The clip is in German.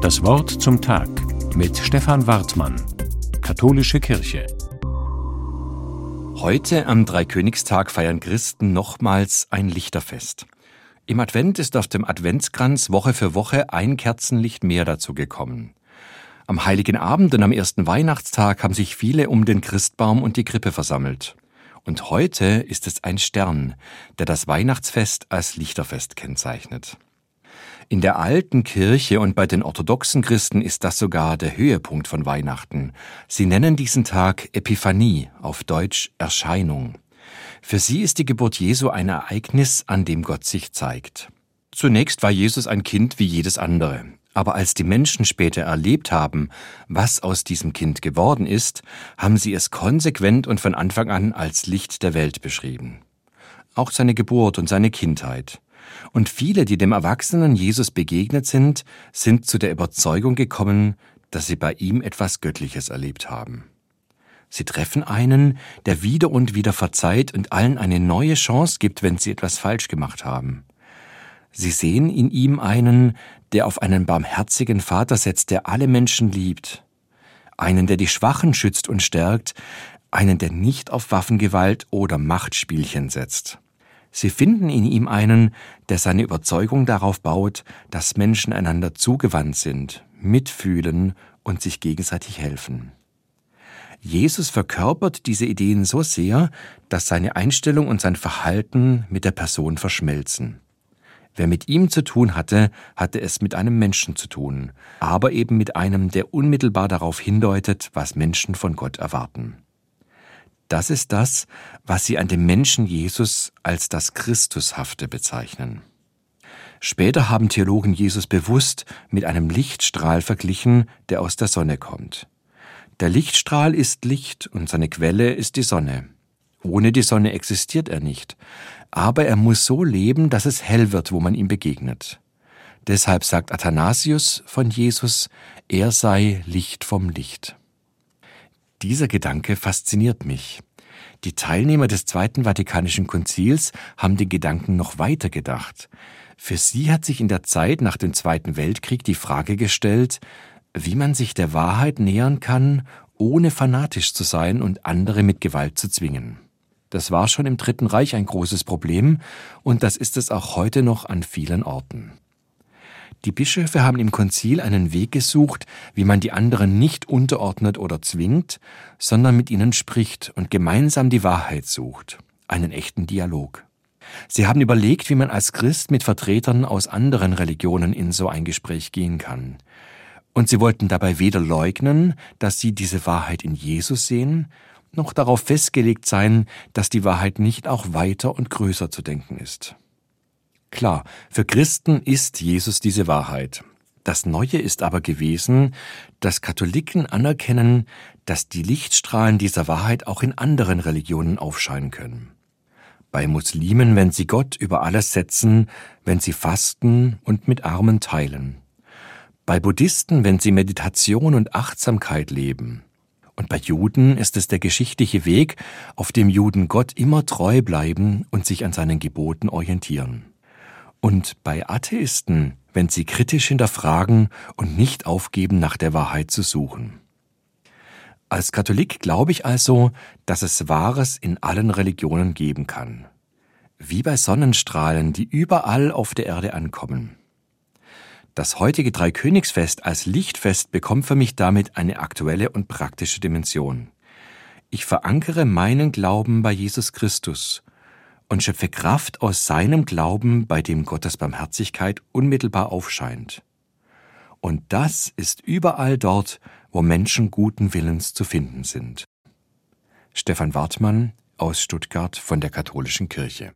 Das Wort zum Tag mit Stefan Wartmann, Katholische Kirche. Heute am Dreikönigstag feiern Christen nochmals ein Lichterfest. Im Advent ist auf dem Adventskranz Woche für Woche ein Kerzenlicht mehr dazu gekommen. Am heiligen Abend und am ersten Weihnachtstag haben sich viele um den Christbaum und die Krippe versammelt. Und heute ist es ein Stern, der das Weihnachtsfest als Lichterfest kennzeichnet. In der alten Kirche und bei den orthodoxen Christen ist das sogar der Höhepunkt von Weihnachten. Sie nennen diesen Tag Epiphanie, auf Deutsch Erscheinung. Für sie ist die Geburt Jesu ein Ereignis, an dem Gott sich zeigt. Zunächst war Jesus ein Kind wie jedes andere. Aber als die Menschen später erlebt haben, was aus diesem Kind geworden ist, haben sie es konsequent und von Anfang an als Licht der Welt beschrieben. Auch seine Geburt und seine Kindheit. Und viele, die dem erwachsenen Jesus begegnet sind, sind zu der Überzeugung gekommen, dass sie bei ihm etwas Göttliches erlebt haben. Sie treffen einen, der wieder und wieder verzeiht und allen eine neue Chance gibt, wenn sie etwas falsch gemacht haben. Sie sehen in ihm einen, der auf einen barmherzigen Vater setzt, der alle Menschen liebt, einen, der die Schwachen schützt und stärkt, einen, der nicht auf Waffengewalt oder Machtspielchen setzt. Sie finden in ihm einen, der seine Überzeugung darauf baut, dass Menschen einander zugewandt sind, mitfühlen und sich gegenseitig helfen. Jesus verkörpert diese Ideen so sehr, dass seine Einstellung und sein Verhalten mit der Person verschmelzen. Wer mit ihm zu tun hatte, hatte es mit einem Menschen zu tun, aber eben mit einem, der unmittelbar darauf hindeutet, was Menschen von Gott erwarten. Das ist das, was sie an dem Menschen Jesus als das Christushafte bezeichnen. Später haben Theologen Jesus bewusst mit einem Lichtstrahl verglichen, der aus der Sonne kommt. Der Lichtstrahl ist Licht und seine Quelle ist die Sonne. Ohne die Sonne existiert er nicht, aber er muss so leben, dass es hell wird, wo man ihm begegnet. Deshalb sagt Athanasius von Jesus, er sei Licht vom Licht. Dieser Gedanke fasziniert mich. Die Teilnehmer des Zweiten Vatikanischen Konzils haben den Gedanken noch weiter gedacht. Für sie hat sich in der Zeit nach dem Zweiten Weltkrieg die Frage gestellt, wie man sich der Wahrheit nähern kann, ohne fanatisch zu sein und andere mit Gewalt zu zwingen. Das war schon im Dritten Reich ein großes Problem und das ist es auch heute noch an vielen Orten. Die Bischöfe haben im Konzil einen Weg gesucht, wie man die anderen nicht unterordnet oder zwingt, sondern mit ihnen spricht und gemeinsam die Wahrheit sucht, einen echten Dialog. Sie haben überlegt, wie man als Christ mit Vertretern aus anderen Religionen in so ein Gespräch gehen kann. Und sie wollten dabei weder leugnen, dass sie diese Wahrheit in Jesus sehen, noch darauf festgelegt sein, dass die Wahrheit nicht auch weiter und größer zu denken ist. Klar, für Christen ist Jesus diese Wahrheit. Das Neue ist aber gewesen, dass Katholiken anerkennen, dass die Lichtstrahlen dieser Wahrheit auch in anderen Religionen aufscheinen können. Bei Muslimen, wenn sie Gott über alles setzen, wenn sie fasten und mit Armen teilen. Bei Buddhisten, wenn sie Meditation und Achtsamkeit leben. Und bei Juden ist es der geschichtliche Weg, auf dem Juden Gott immer treu bleiben und sich an seinen Geboten orientieren. Und bei Atheisten, wenn sie kritisch hinterfragen und nicht aufgeben, nach der Wahrheit zu suchen. Als Katholik glaube ich also, dass es Wahres in allen Religionen geben kann. Wie bei Sonnenstrahlen, die überall auf der Erde ankommen. Das heutige Dreikönigsfest als Lichtfest bekommt für mich damit eine aktuelle und praktische Dimension. Ich verankere meinen Glauben bei Jesus Christus und schöpfe Kraft aus seinem Glauben, bei dem Gottes Barmherzigkeit unmittelbar aufscheint. Und das ist überall dort, wo Menschen guten Willens zu finden sind. Stefan Wartmann aus Stuttgart von der Katholischen Kirche